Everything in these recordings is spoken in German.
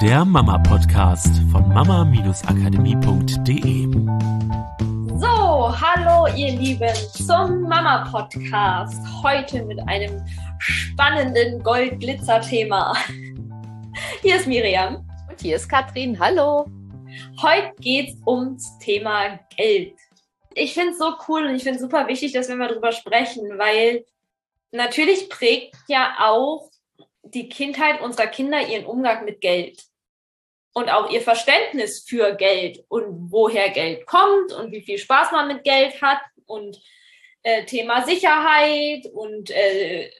der Mama-Podcast von mama-akademie.de. So, hallo ihr Lieben zum Mama-Podcast. Heute mit einem spannenden Gold-Glitzer-Thema. Hier ist Miriam. Und hier ist Katrin. Hallo. Heute geht es ums Thema Geld. Ich finde es so cool und ich finde es super wichtig, dass wir mal drüber sprechen, weil natürlich prägt ja auch die Kindheit unserer Kinder ihren Umgang mit Geld und auch ihr Verständnis für Geld und woher Geld kommt und wie viel Spaß man mit Geld hat und äh, Thema Sicherheit und äh,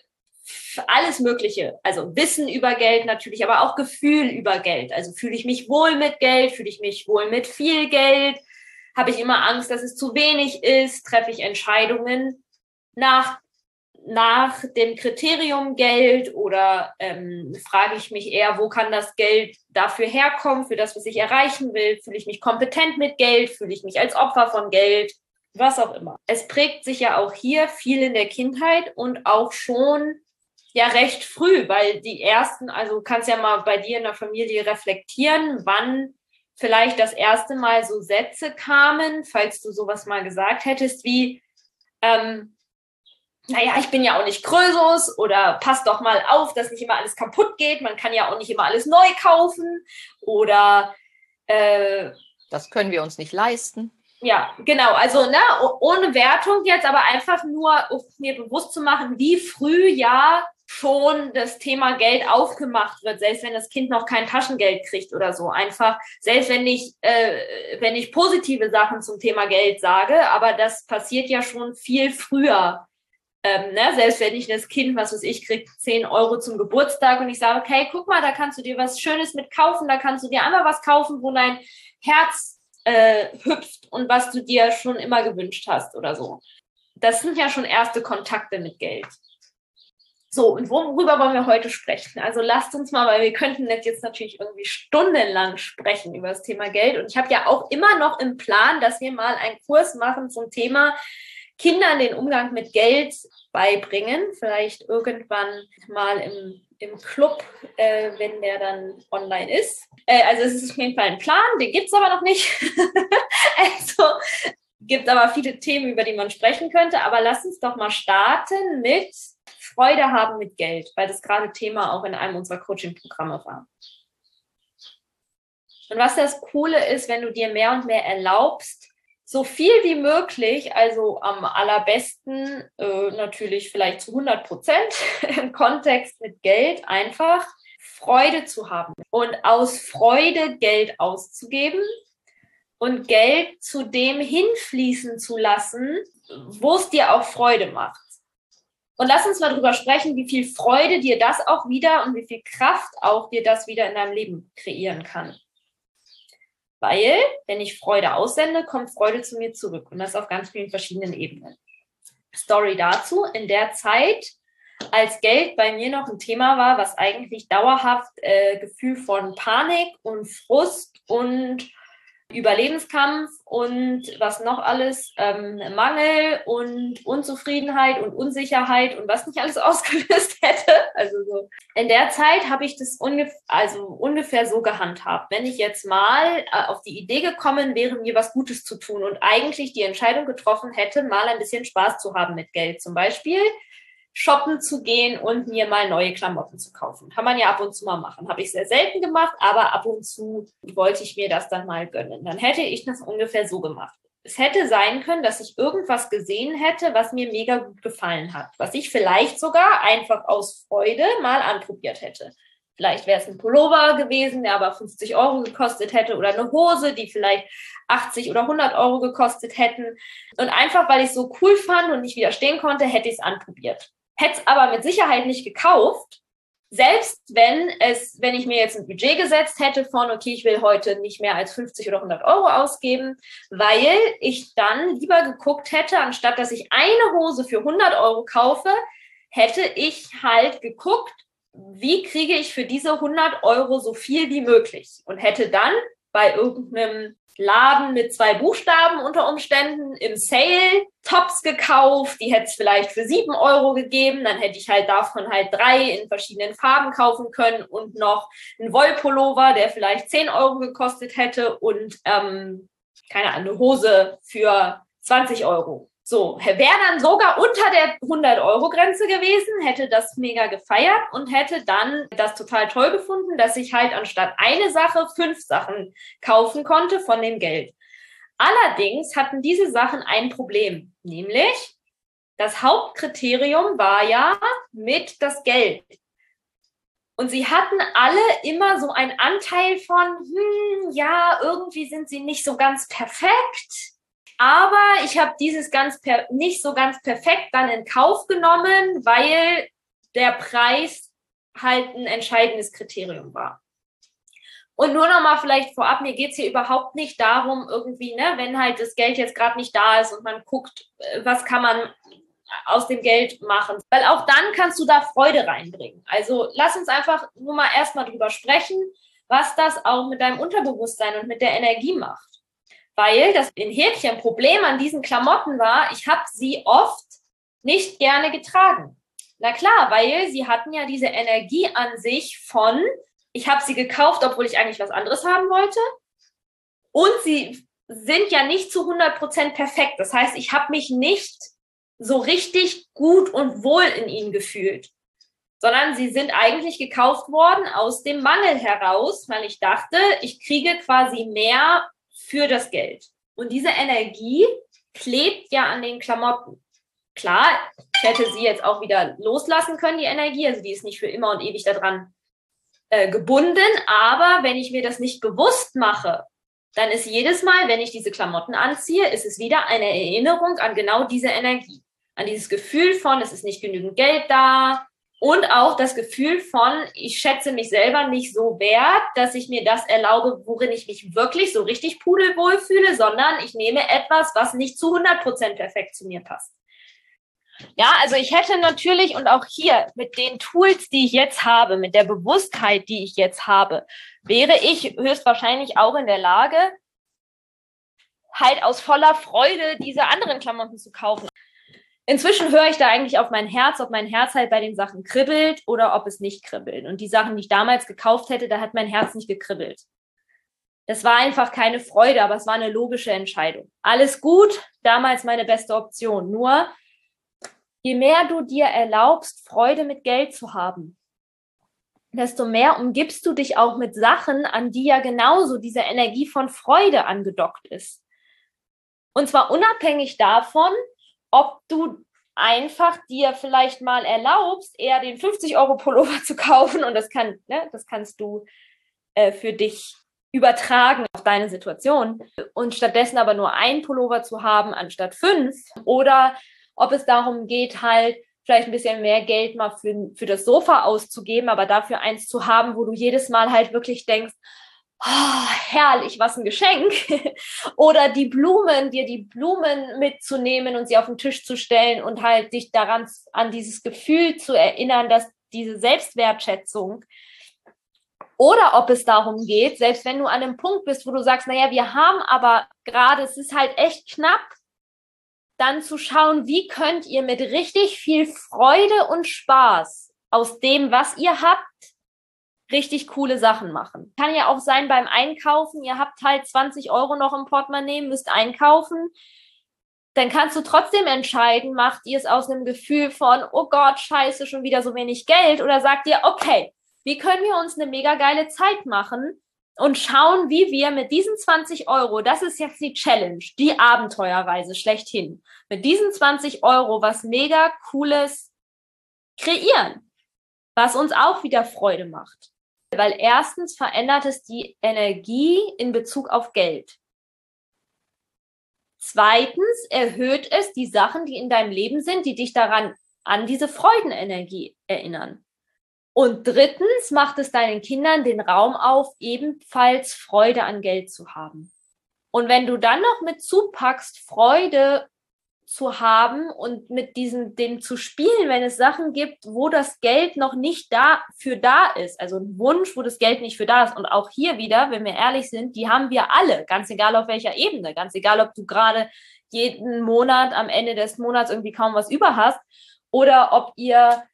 alles Mögliche. Also Wissen über Geld natürlich, aber auch Gefühl über Geld. Also fühle ich mich wohl mit Geld, fühle ich mich wohl mit viel Geld, habe ich immer Angst, dass es zu wenig ist, treffe ich Entscheidungen nach nach dem Kriterium Geld oder ähm, frage ich mich eher, wo kann das Geld dafür herkommen, für das, was ich erreichen will? Fühle ich mich kompetent mit Geld? Fühle ich mich als Opfer von Geld? Was auch immer. Es prägt sich ja auch hier viel in der Kindheit und auch schon ja recht früh, weil die ersten, also kannst ja mal bei dir in der Familie reflektieren, wann vielleicht das erste Mal so Sätze kamen, falls du sowas mal gesagt hättest, wie ähm, naja, ich bin ja auch nicht Krösus oder passt doch mal auf, dass nicht immer alles kaputt geht. Man kann ja auch nicht immer alles neu kaufen oder äh, das können wir uns nicht leisten. Ja, genau. Also ne, ohne Wertung jetzt, aber einfach nur, um mir bewusst zu machen, wie früh ja schon das Thema Geld aufgemacht wird, selbst wenn das Kind noch kein Taschengeld kriegt oder so. Einfach, selbst wenn ich, äh, wenn ich positive Sachen zum Thema Geld sage, aber das passiert ja schon viel früher ähm, ne, selbst wenn ich das Kind, was weiß ich, kriegt 10 Euro zum Geburtstag und ich sage, okay, guck mal, da kannst du dir was Schönes mit kaufen, da kannst du dir einmal was kaufen, wo dein Herz äh, hüpft und was du dir schon immer gewünscht hast oder so. Das sind ja schon erste Kontakte mit Geld. So, und worüber wollen wir heute sprechen? Also lasst uns mal, weil wir könnten jetzt natürlich irgendwie stundenlang sprechen über das Thema Geld. Und ich habe ja auch immer noch im Plan, dass wir mal einen Kurs machen zum Thema Kindern den Umgang mit Geld beibringen. Vielleicht irgendwann mal im, im Club, äh, wenn der dann online ist. Äh, also es ist auf jeden Fall ein Plan, den gibt es aber noch nicht. also gibt aber viele Themen, über die man sprechen könnte. Aber lass uns doch mal starten mit Freude haben mit Geld, weil das gerade Thema auch in einem unserer Coaching-Programme war. Und was das Coole ist, wenn du dir mehr und mehr erlaubst, so viel wie möglich, also am allerbesten äh, natürlich vielleicht zu 100 Prozent im Kontext mit Geld einfach Freude zu haben und aus Freude Geld auszugeben und Geld zu dem hinfließen zu lassen, wo es dir auch Freude macht. Und lass uns mal drüber sprechen, wie viel Freude dir das auch wieder und wie viel Kraft auch dir das wieder in deinem Leben kreieren kann. Weil, wenn ich Freude aussende, kommt Freude zu mir zurück. Und das auf ganz vielen verschiedenen Ebenen. Story dazu. In der Zeit, als Geld bei mir noch ein Thema war, was eigentlich dauerhaft äh, Gefühl von Panik und Frust und Überlebenskampf und was noch alles, ähm, Mangel und Unzufriedenheit und Unsicherheit und was nicht alles ausgelöst hätte. Also so. In der Zeit habe ich das ungefähr, also ungefähr so gehandhabt. Wenn ich jetzt mal äh, auf die Idee gekommen wäre, mir was Gutes zu tun und eigentlich die Entscheidung getroffen hätte, mal ein bisschen Spaß zu haben mit Geld. Zum Beispiel shoppen zu gehen und mir mal neue Klamotten zu kaufen. Kann man ja ab und zu mal machen. Habe ich sehr selten gemacht, aber ab und zu wollte ich mir das dann mal gönnen. Dann hätte ich das ungefähr so gemacht. Es hätte sein können, dass ich irgendwas gesehen hätte, was mir mega gut gefallen hat, was ich vielleicht sogar einfach aus Freude mal anprobiert hätte. Vielleicht wäre es ein Pullover gewesen, der aber 50 Euro gekostet hätte oder eine Hose, die vielleicht 80 oder 100 Euro gekostet hätten. Und einfach, weil ich es so cool fand und nicht widerstehen konnte, hätte ich es anprobiert hätte es aber mit Sicherheit nicht gekauft, selbst wenn es, wenn ich mir jetzt ein Budget gesetzt hätte von, okay, ich will heute nicht mehr als 50 oder 100 Euro ausgeben, weil ich dann lieber geguckt hätte, anstatt dass ich eine Hose für 100 Euro kaufe, hätte ich halt geguckt, wie kriege ich für diese 100 Euro so viel wie möglich und hätte dann bei irgendeinem Laden mit zwei Buchstaben unter Umständen im Sale Tops gekauft. Die hätte es vielleicht für sieben Euro gegeben. Dann hätte ich halt davon halt drei in verschiedenen Farben kaufen können und noch einen Wollpullover, der vielleicht zehn Euro gekostet hätte und ähm, keine Ahnung, eine Hose für 20 Euro. So, wäre dann sogar unter der 100-Euro-Grenze gewesen, hätte das mega gefeiert und hätte dann das total toll gefunden, dass ich halt anstatt eine Sache fünf Sachen kaufen konnte von dem Geld. Allerdings hatten diese Sachen ein Problem, nämlich das Hauptkriterium war ja mit das Geld. Und sie hatten alle immer so einen Anteil von, hm, ja, irgendwie sind sie nicht so ganz perfekt aber ich habe dieses ganz per nicht so ganz perfekt dann in Kauf genommen, weil der Preis halt ein entscheidendes Kriterium war. Und nur noch mal vielleicht vorab, mir geht's hier überhaupt nicht darum, irgendwie, ne, wenn halt das Geld jetzt gerade nicht da ist und man guckt, äh, was kann man aus dem Geld machen. Weil auch dann kannst du da Freude reinbringen. Also lass uns einfach nur mal erstmal drüber sprechen, was das auch mit deinem Unterbewusstsein und mit der Energie macht weil das in Häkchen Problem an diesen Klamotten war, ich habe sie oft nicht gerne getragen. Na klar, weil sie hatten ja diese Energie an sich von, ich habe sie gekauft, obwohl ich eigentlich was anderes haben wollte. Und sie sind ja nicht zu 100% perfekt. Das heißt, ich habe mich nicht so richtig gut und wohl in ihnen gefühlt, sondern sie sind eigentlich gekauft worden aus dem Mangel heraus, weil ich dachte, ich kriege quasi mehr für das Geld. Und diese Energie klebt ja an den Klamotten. Klar, ich hätte sie jetzt auch wieder loslassen können, die Energie. Also die ist nicht für immer und ewig daran äh, gebunden. Aber wenn ich mir das nicht bewusst mache, dann ist jedes Mal, wenn ich diese Klamotten anziehe, ist es wieder eine Erinnerung an genau diese Energie. An dieses Gefühl von, es ist nicht genügend Geld da, und auch das Gefühl von, ich schätze mich selber nicht so wert, dass ich mir das erlaube, worin ich mich wirklich so richtig pudelwohl fühle, sondern ich nehme etwas, was nicht zu 100 Prozent perfekt zu mir passt. Ja, also ich hätte natürlich und auch hier mit den Tools, die ich jetzt habe, mit der Bewusstheit, die ich jetzt habe, wäre ich höchstwahrscheinlich auch in der Lage, halt aus voller Freude diese anderen Klamotten zu kaufen inzwischen höre ich da eigentlich auf mein Herz, ob mein Herz halt bei den Sachen kribbelt oder ob es nicht kribbelt. Und die Sachen, die ich damals gekauft hätte, da hat mein Herz nicht gekribbelt. Das war einfach keine Freude, aber es war eine logische Entscheidung. Alles gut, damals meine beste Option. Nur, je mehr du dir erlaubst, Freude mit Geld zu haben, desto mehr umgibst du dich auch mit Sachen, an die ja genauso diese Energie von Freude angedockt ist. Und zwar unabhängig davon, ob du einfach dir vielleicht mal erlaubst, eher den 50 Euro Pullover zu kaufen und das kann, ne, das kannst du äh, für dich übertragen auf deine Situation und stattdessen aber nur ein Pullover zu haben anstatt fünf oder ob es darum geht, halt vielleicht ein bisschen mehr Geld mal für, für das Sofa auszugeben, aber dafür eins zu haben, wo du jedes Mal halt wirklich denkst, oh, herrlich, was ein Geschenk. Oder die Blumen, dir die Blumen mitzunehmen und sie auf den Tisch zu stellen und halt dich daran an dieses Gefühl zu erinnern, dass diese Selbstwertschätzung oder ob es darum geht, selbst wenn du an einem Punkt bist, wo du sagst, naja, wir haben aber gerade, es ist halt echt knapp, dann zu schauen, wie könnt ihr mit richtig viel Freude und Spaß aus dem, was ihr habt, richtig coole Sachen machen. Kann ja auch sein beim Einkaufen, ihr habt halt 20 Euro noch im Portemonnaie, müsst einkaufen. Dann kannst du trotzdem entscheiden, macht ihr es aus einem Gefühl von, oh Gott, scheiße, schon wieder so wenig Geld oder sagt ihr, okay, wie können wir uns eine mega geile Zeit machen und schauen, wie wir mit diesen 20 Euro, das ist jetzt die Challenge, die Abenteuerreise schlechthin, mit diesen 20 Euro was mega cooles kreieren, was uns auch wieder Freude macht. Weil erstens verändert es die Energie in Bezug auf Geld. Zweitens erhöht es die Sachen, die in deinem Leben sind, die dich daran an diese Freudenenergie erinnern. Und drittens macht es deinen Kindern den Raum auf, ebenfalls Freude an Geld zu haben. Und wenn du dann noch mit zupackst, Freude zu haben und mit diesem, dem zu spielen, wenn es Sachen gibt, wo das Geld noch nicht da für da ist. Also ein Wunsch, wo das Geld nicht für da ist. Und auch hier wieder, wenn wir ehrlich sind, die haben wir alle, ganz egal auf welcher Ebene, ganz egal, ob du gerade jeden Monat am Ende des Monats irgendwie kaum was über hast oder ob ihr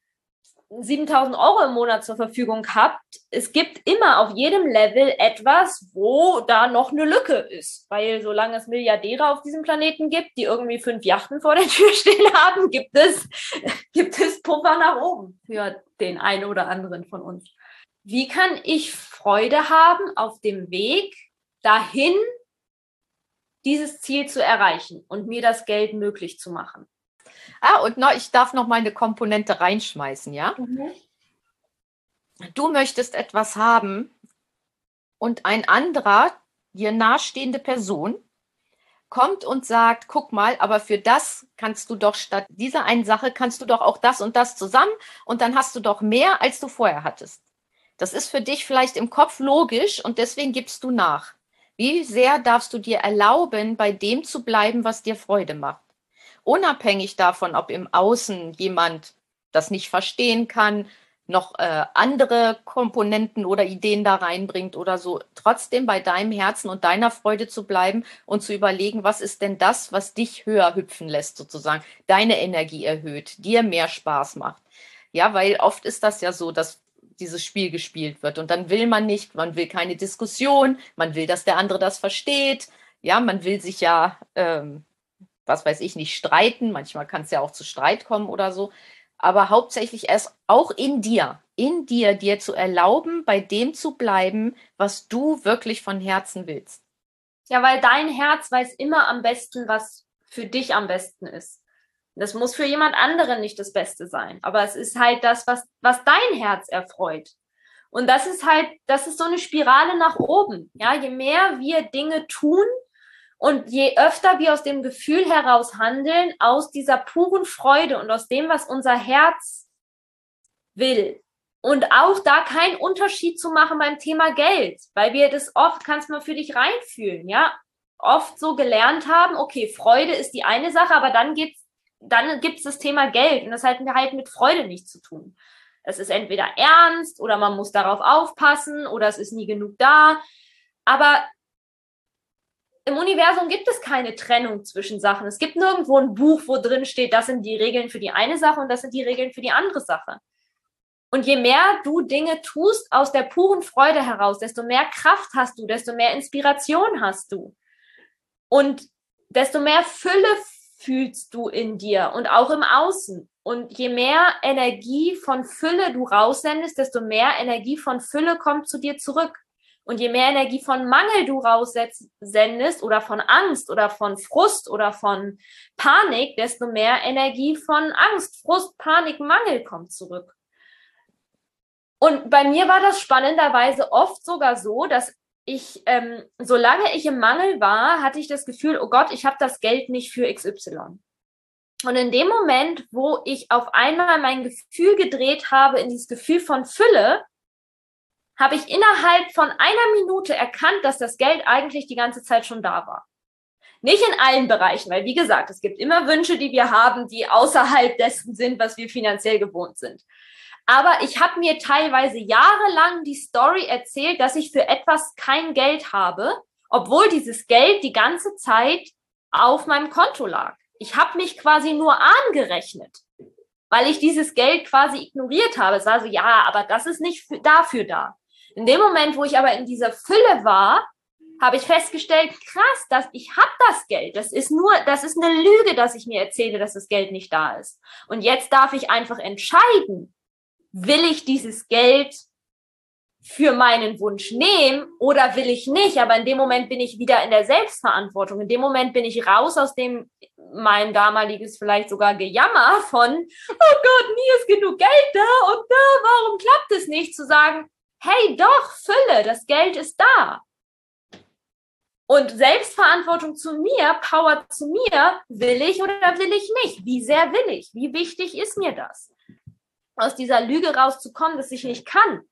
7000 Euro im Monat zur Verfügung habt, es gibt immer auf jedem Level etwas, wo da noch eine Lücke ist. Weil solange es Milliardäre auf diesem Planeten gibt, die irgendwie fünf Yachten vor der Tür stehen haben, gibt es, gibt es Puffer nach oben für den einen oder anderen von uns. Wie kann ich Freude haben auf dem Weg dahin, dieses Ziel zu erreichen und mir das Geld möglich zu machen? Ah, und noch, ich darf noch mal eine Komponente reinschmeißen, ja? Mhm. Du möchtest etwas haben und ein anderer, dir nahestehende Person, kommt und sagt, guck mal, aber für das kannst du doch statt dieser einen Sache kannst du doch auch das und das zusammen und dann hast du doch mehr, als du vorher hattest. Das ist für dich vielleicht im Kopf logisch und deswegen gibst du nach. Wie sehr darfst du dir erlauben, bei dem zu bleiben, was dir Freude macht? Unabhängig davon, ob im Außen jemand das nicht verstehen kann, noch äh, andere Komponenten oder Ideen da reinbringt oder so, trotzdem bei deinem Herzen und deiner Freude zu bleiben und zu überlegen, was ist denn das, was dich höher hüpfen lässt, sozusagen, deine Energie erhöht, dir mehr Spaß macht. Ja, weil oft ist das ja so, dass dieses Spiel gespielt wird und dann will man nicht, man will keine Diskussion, man will, dass der andere das versteht, ja, man will sich ja ähm, was weiß ich, nicht streiten. Manchmal kann es ja auch zu Streit kommen oder so. Aber hauptsächlich erst auch in dir, in dir, dir zu erlauben, bei dem zu bleiben, was du wirklich von Herzen willst. Ja, weil dein Herz weiß immer am besten, was für dich am besten ist. Das muss für jemand anderen nicht das Beste sein. Aber es ist halt das, was, was dein Herz erfreut. Und das ist halt, das ist so eine Spirale nach oben. Ja, je mehr wir Dinge tun, und je öfter wir aus dem Gefühl heraus handeln, aus dieser puren Freude und aus dem, was unser Herz will. Und auch da keinen Unterschied zu machen beim Thema Geld, weil wir das oft, kannst du mal für dich reinfühlen, ja, oft so gelernt haben, okay, Freude ist die eine Sache, aber dann gibt's, dann gibt's das Thema Geld und das hat halt mit Freude nichts zu tun. Es ist entweder ernst oder man muss darauf aufpassen oder es ist nie genug da. Aber im Universum gibt es keine Trennung zwischen Sachen. Es gibt nirgendwo ein Buch, wo drin steht, das sind die Regeln für die eine Sache und das sind die Regeln für die andere Sache. Und je mehr du Dinge tust aus der puren Freude heraus, desto mehr Kraft hast du, desto mehr Inspiration hast du. Und desto mehr Fülle fühlst du in dir und auch im Außen. Und je mehr Energie von Fülle du raussendest, desto mehr Energie von Fülle kommt zu dir zurück. Und je mehr Energie von Mangel du raussendest oder von Angst oder von Frust oder von Panik, desto mehr Energie von Angst, Frust, Panik, Mangel kommt zurück. Und bei mir war das spannenderweise oft sogar so, dass ich, ähm, solange ich im Mangel war, hatte ich das Gefühl, oh Gott, ich habe das Geld nicht für XY. Und in dem Moment, wo ich auf einmal mein Gefühl gedreht habe in dieses Gefühl von Fülle, habe ich innerhalb von einer Minute erkannt, dass das Geld eigentlich die ganze Zeit schon da war. Nicht in allen Bereichen, weil wie gesagt, es gibt immer Wünsche, die wir haben, die außerhalb dessen sind, was wir finanziell gewohnt sind. Aber ich habe mir teilweise jahrelang die Story erzählt, dass ich für etwas kein Geld habe, obwohl dieses Geld die ganze Zeit auf meinem Konto lag. Ich habe mich quasi nur angerechnet, weil ich dieses Geld quasi ignoriert habe. Es war so, ja, aber das ist nicht dafür da. In dem Moment, wo ich aber in dieser Fülle war, habe ich festgestellt, krass, dass ich habe das Geld. Das ist nur, das ist eine Lüge, dass ich mir erzähle, dass das Geld nicht da ist. Und jetzt darf ich einfach entscheiden, will ich dieses Geld für meinen Wunsch nehmen oder will ich nicht? Aber in dem Moment bin ich wieder in der Selbstverantwortung. In dem Moment bin ich raus aus dem, mein damaliges vielleicht sogar Gejammer von, oh Gott, nie ist genug Geld da und da, warum klappt es nicht? Zu sagen, hey, doch, Fülle, das Geld ist da. Und Selbstverantwortung zu mir, Power zu mir, will ich oder will ich nicht? Wie sehr will ich? Wie wichtig ist mir das? Aus dieser Lüge rauszukommen, dass ich nicht kann.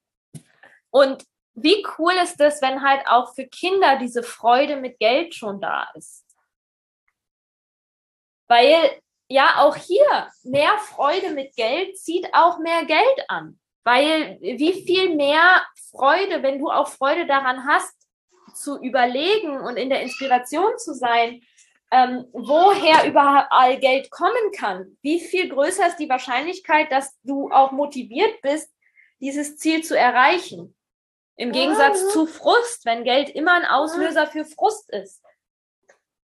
Und wie cool ist es, wenn halt auch für Kinder diese Freude mit Geld schon da ist? Weil ja, auch hier mehr Freude mit Geld zieht auch mehr Geld an. Weil wie viel mehr Freude, wenn du auch Freude daran hast, zu überlegen und in der Inspiration zu sein, ähm, woher überall Geld kommen kann, wie viel größer ist die Wahrscheinlichkeit, dass du auch motiviert bist, dieses Ziel zu erreichen. Im Gegensatz mhm. zu Frust, wenn Geld immer ein Auslöser für Frust ist.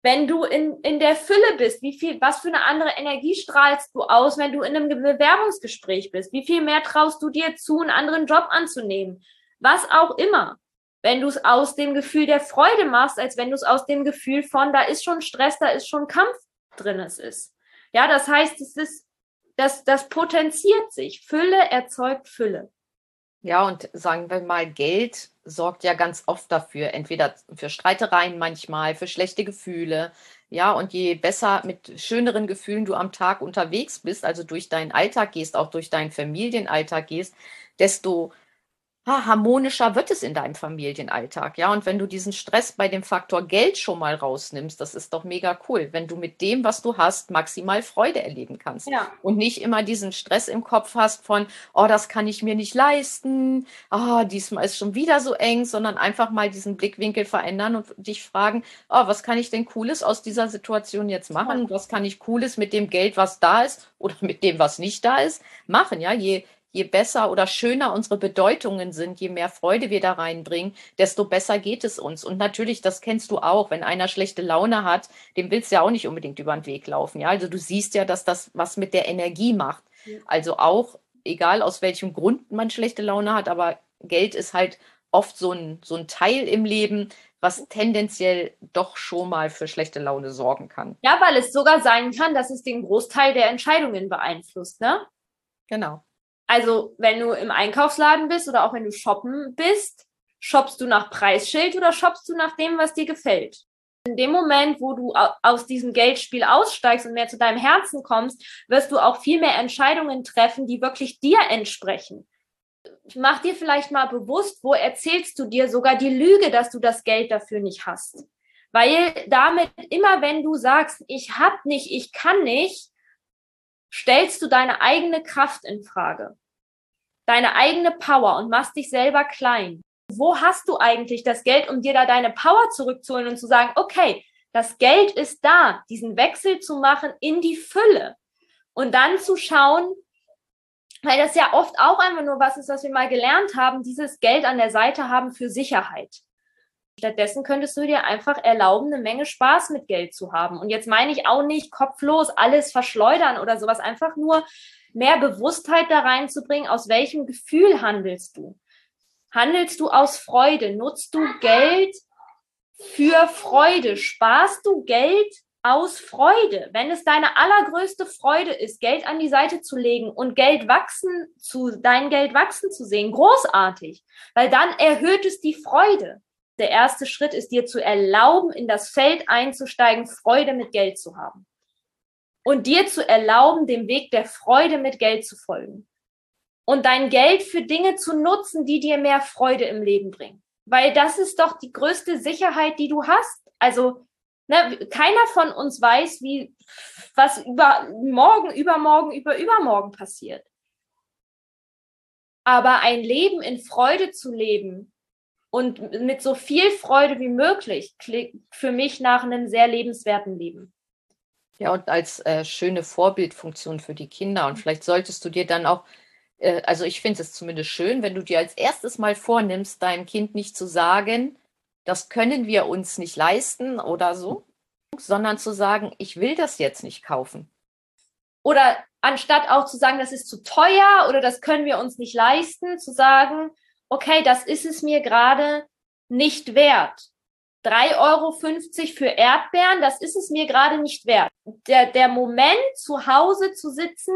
Wenn du in, in der Fülle bist, wie viel, was für eine andere Energie strahlst du aus, wenn du in einem Bewerbungsgespräch bist? Wie viel mehr traust du dir zu, einen anderen Job anzunehmen? Was auch immer wenn du es aus dem Gefühl der Freude machst, als wenn du es aus dem Gefühl von, da ist schon Stress, da ist schon Kampf drin es ist. Ja, das heißt, es ist, das, das potenziert sich. Fülle erzeugt Fülle. Ja, und sagen wir mal, Geld sorgt ja ganz oft dafür, entweder für Streitereien manchmal, für schlechte Gefühle. Ja, und je besser mit schöneren Gefühlen du am Tag unterwegs bist, also durch deinen Alltag gehst, auch durch deinen Familienalltag gehst, desto harmonischer wird es in deinem Familienalltag. Ja, und wenn du diesen Stress bei dem Faktor Geld schon mal rausnimmst, das ist doch mega cool, wenn du mit dem, was du hast, maximal Freude erleben kannst. Ja. Und nicht immer diesen Stress im Kopf hast von, oh, das kann ich mir nicht leisten, oh, diesmal ist schon wieder so eng, sondern einfach mal diesen Blickwinkel verändern und dich fragen, oh, was kann ich denn Cooles aus dieser Situation jetzt machen? Was kann ich Cooles mit dem Geld, was da ist oder mit dem, was nicht da ist, machen? Ja, je je besser oder schöner unsere Bedeutungen sind, je mehr Freude wir da reinbringen, desto besser geht es uns. Und natürlich, das kennst du auch, wenn einer schlechte Laune hat, dem willst du ja auch nicht unbedingt über den Weg laufen. Ja, also du siehst ja, dass das was mit der Energie macht. Also auch, egal aus welchem Grund man schlechte Laune hat, aber Geld ist halt oft so ein, so ein Teil im Leben, was tendenziell doch schon mal für schlechte Laune sorgen kann. Ja, weil es sogar sein kann, dass es den Großteil der Entscheidungen beeinflusst, ne? Genau. Also, wenn du im Einkaufsladen bist oder auch wenn du shoppen bist, shoppst du nach Preisschild oder shoppst du nach dem, was dir gefällt? In dem Moment, wo du aus diesem Geldspiel aussteigst und mehr zu deinem Herzen kommst, wirst du auch viel mehr Entscheidungen treffen, die wirklich dir entsprechen. Mach dir vielleicht mal bewusst, wo erzählst du dir sogar die Lüge, dass du das Geld dafür nicht hast. Weil damit immer, wenn du sagst, ich hab nicht, ich kann nicht, stellst du deine eigene Kraft in Frage, deine eigene Power und machst dich selber klein. Wo hast du eigentlich das Geld, um dir da deine Power zurückzuholen und zu sagen, okay, das Geld ist da, diesen Wechsel zu machen in die Fülle und dann zu schauen, weil das ja oft auch einfach nur was ist, was wir mal gelernt haben, dieses Geld an der Seite haben für Sicherheit. Stattdessen könntest du dir einfach erlauben, eine Menge Spaß mit Geld zu haben. Und jetzt meine ich auch nicht kopflos alles verschleudern oder sowas, einfach nur mehr Bewusstheit da reinzubringen, aus welchem Gefühl handelst du? Handelst du aus Freude? Nutzt du Geld für Freude? Sparst du Geld aus Freude? Wenn es deine allergrößte Freude ist, Geld an die Seite zu legen und Geld wachsen zu, dein Geld wachsen zu sehen, großartig, weil dann erhöht es die Freude der erste Schritt ist dir zu erlauben, in das Feld einzusteigen, Freude mit Geld zu haben. Und dir zu erlauben, dem Weg der Freude mit Geld zu folgen. Und dein Geld für Dinge zu nutzen, die dir mehr Freude im Leben bringen. Weil das ist doch die größte Sicherheit, die du hast. Also, ne, keiner von uns weiß, wie, was über morgen, übermorgen, über übermorgen passiert. Aber ein Leben in Freude zu leben, und mit so viel Freude wie möglich klingt für mich nach einem sehr lebenswerten Leben. Ja, und als äh, schöne Vorbildfunktion für die Kinder. Und vielleicht solltest du dir dann auch, äh, also ich finde es zumindest schön, wenn du dir als erstes mal vornimmst, deinem Kind nicht zu sagen, das können wir uns nicht leisten oder so, sondern zu sagen, ich will das jetzt nicht kaufen. Oder anstatt auch zu sagen, das ist zu teuer oder das können wir uns nicht leisten, zu sagen, okay, das ist es mir gerade nicht wert. 3,50 Euro für Erdbeeren, das ist es mir gerade nicht wert. Der, der Moment, zu Hause zu sitzen,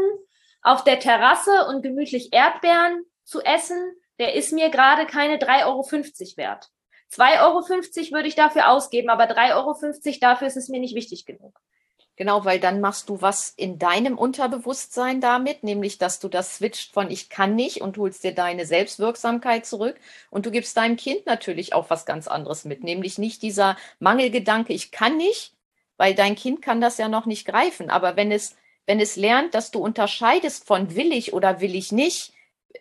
auf der Terrasse und gemütlich Erdbeeren zu essen, der ist mir gerade keine 3,50 Euro wert. 2,50 Euro würde ich dafür ausgeben, aber 3,50 Euro dafür ist es mir nicht wichtig genug. Genau, weil dann machst du was in deinem Unterbewusstsein damit, nämlich dass du das switcht von ich kann nicht und holst dir deine Selbstwirksamkeit zurück und du gibst deinem Kind natürlich auch was ganz anderes mit, nämlich nicht dieser Mangelgedanke, ich kann nicht, weil dein Kind kann das ja noch nicht greifen. Aber wenn es, wenn es lernt, dass du unterscheidest von will ich oder will ich nicht,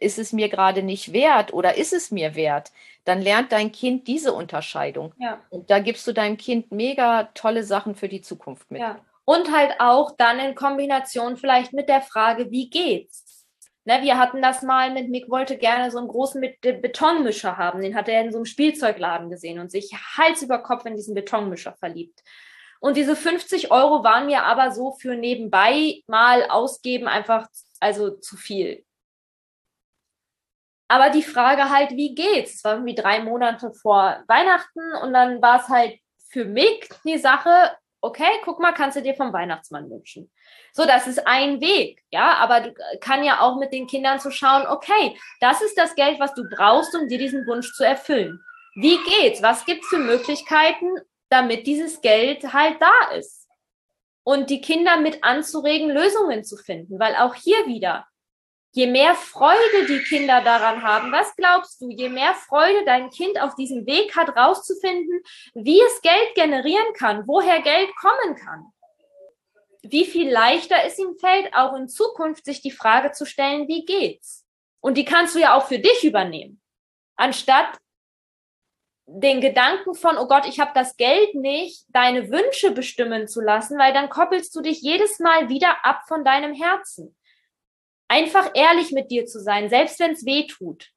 ist es mir gerade nicht wert oder ist es mir wert, dann lernt dein Kind diese Unterscheidung. Ja. Und da gibst du deinem Kind mega tolle Sachen für die Zukunft mit. Ja. Und halt auch dann in Kombination vielleicht mit der Frage, wie geht's? Ne, wir hatten das mal mit Mick wollte gerne so einen großen Betonmischer haben. Den hat er in so einem Spielzeugladen gesehen und sich Hals über Kopf in diesen Betonmischer verliebt. Und diese 50 Euro waren mir aber so für nebenbei mal ausgeben einfach also zu viel. Aber die Frage halt, wie geht's? Es war irgendwie drei Monate vor Weihnachten und dann war es halt für mich die Sache, okay, guck mal, kannst du dir vom Weihnachtsmann wünschen. So, das ist ein Weg, ja, aber du kann ja auch mit den Kindern zu schauen, okay, das ist das Geld, was du brauchst, um dir diesen Wunsch zu erfüllen. Wie geht's? Was gibt's für Möglichkeiten, damit dieses Geld halt da ist? Und die Kinder mit anzuregen, Lösungen zu finden, weil auch hier wieder, je mehr Freude die Kinder daran haben, was glaubst du, je mehr Freude dein Kind auf diesem Weg hat, rauszufinden, wie es Geld generieren kann, woher Geld kommen kann, wie viel leichter es ihm fällt, auch in Zukunft sich die Frage zu stellen, wie geht's? Und die kannst du ja auch für dich übernehmen, anstatt den Gedanken von, oh Gott, ich habe das Geld nicht, deine Wünsche bestimmen zu lassen, weil dann koppelst du dich jedes Mal wieder ab von deinem Herzen einfach ehrlich mit dir zu sein, selbst wenn es weh tut.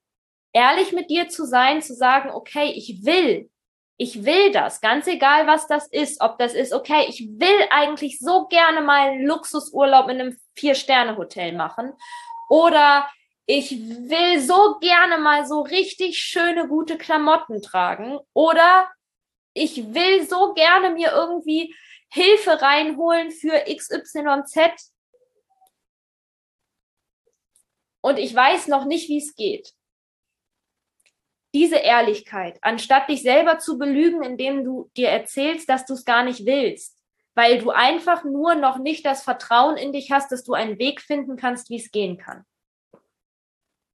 Ehrlich mit dir zu sein, zu sagen, okay, ich will, ich will das, ganz egal, was das ist, ob das ist, okay, ich will eigentlich so gerne mal einen Luxusurlaub in einem Vier-Sterne-Hotel machen oder ich will so gerne mal so richtig schöne, gute Klamotten tragen oder ich will so gerne mir irgendwie Hilfe reinholen für XYZ und ich weiß noch nicht, wie es geht. Diese Ehrlichkeit, anstatt dich selber zu belügen, indem du dir erzählst, dass du es gar nicht willst, weil du einfach nur noch nicht das Vertrauen in dich hast, dass du einen Weg finden kannst, wie es gehen kann.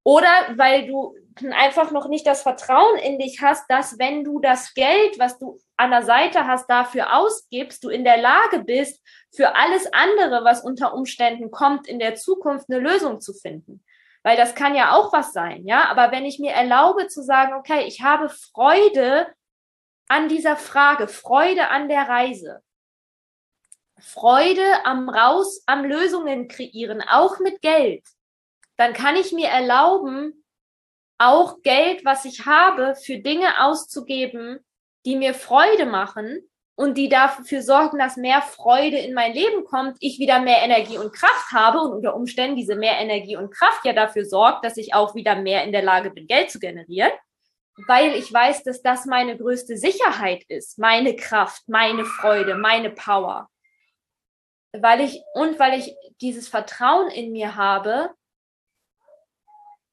Oder weil du einfach noch nicht das Vertrauen in dich hast, dass wenn du das Geld, was du an der Seite hast, dafür ausgibst, du in der Lage bist, für alles andere, was unter Umständen kommt, in der Zukunft eine Lösung zu finden. Weil das kann ja auch was sein, ja. Aber wenn ich mir erlaube zu sagen, okay, ich habe Freude an dieser Frage, Freude an der Reise, Freude am Raus, am Lösungen kreieren, auch mit Geld, dann kann ich mir erlauben, auch Geld, was ich habe, für Dinge auszugeben, die mir Freude machen und die dafür sorgen, dass mehr Freude in mein Leben kommt, ich wieder mehr Energie und Kraft habe und unter Umständen diese mehr Energie und Kraft ja dafür sorgt, dass ich auch wieder mehr in der Lage bin, Geld zu generieren, weil ich weiß, dass das meine größte Sicherheit ist, meine Kraft, meine Freude, meine Power. Weil ich und weil ich dieses Vertrauen in mir habe,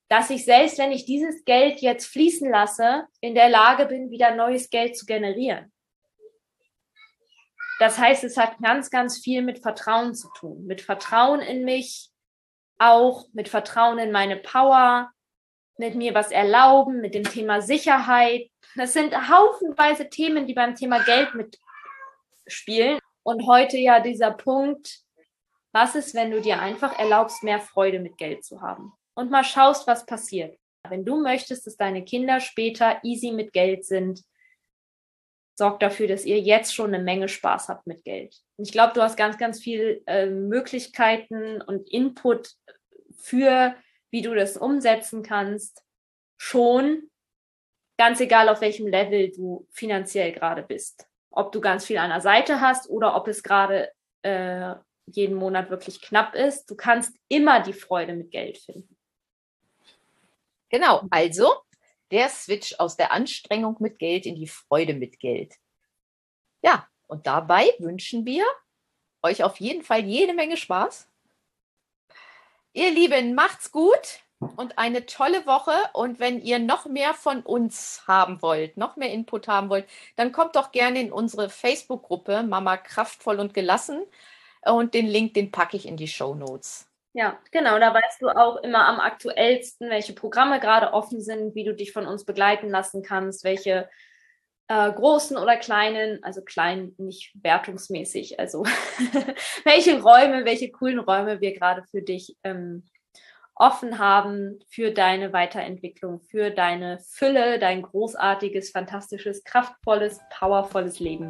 dass ich selbst, wenn ich dieses Geld jetzt fließen lasse, in der Lage bin, wieder neues Geld zu generieren. Das heißt, es hat ganz, ganz viel mit Vertrauen zu tun. Mit Vertrauen in mich, auch mit Vertrauen in meine Power, mit mir was erlauben, mit dem Thema Sicherheit. Das sind haufenweise Themen, die beim Thema Geld mitspielen. Und heute ja dieser Punkt, was ist, wenn du dir einfach erlaubst, mehr Freude mit Geld zu haben? Und mal schaust, was passiert. Wenn du möchtest, dass deine Kinder später easy mit Geld sind, sorgt dafür, dass ihr jetzt schon eine Menge Spaß habt mit Geld. Und ich glaube, du hast ganz, ganz viel äh, Möglichkeiten und Input für, wie du das umsetzen kannst, schon, ganz egal auf welchem Level du finanziell gerade bist. Ob du ganz viel an der Seite hast oder ob es gerade äh, jeden Monat wirklich knapp ist. Du kannst immer die Freude mit Geld finden. Genau, also der Switch aus der Anstrengung mit Geld in die Freude mit Geld. Ja, und dabei wünschen wir euch auf jeden Fall jede Menge Spaß. Ihr Lieben, macht's gut und eine tolle Woche. Und wenn ihr noch mehr von uns haben wollt, noch mehr Input haben wollt, dann kommt doch gerne in unsere Facebook-Gruppe Mama kraftvoll und gelassen. Und den Link, den packe ich in die Show Notes. Ja, genau. Da weißt du auch immer am aktuellsten, welche Programme gerade offen sind, wie du dich von uns begleiten lassen kannst, welche äh, großen oder kleinen, also klein nicht wertungsmäßig, also welche Räume, welche coolen Räume wir gerade für dich ähm, offen haben für deine Weiterentwicklung, für deine Fülle, dein großartiges, fantastisches, kraftvolles, powervolles Leben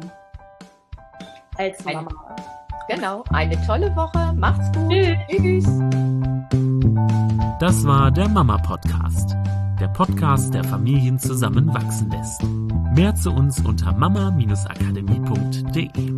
als Mama. Genau, eine tolle Woche. Macht's gut. Tschüss. Das war der Mama Podcast, der Podcast, der Familien zusammenwachsen lässt. Mehr zu uns unter mama-akademie.de.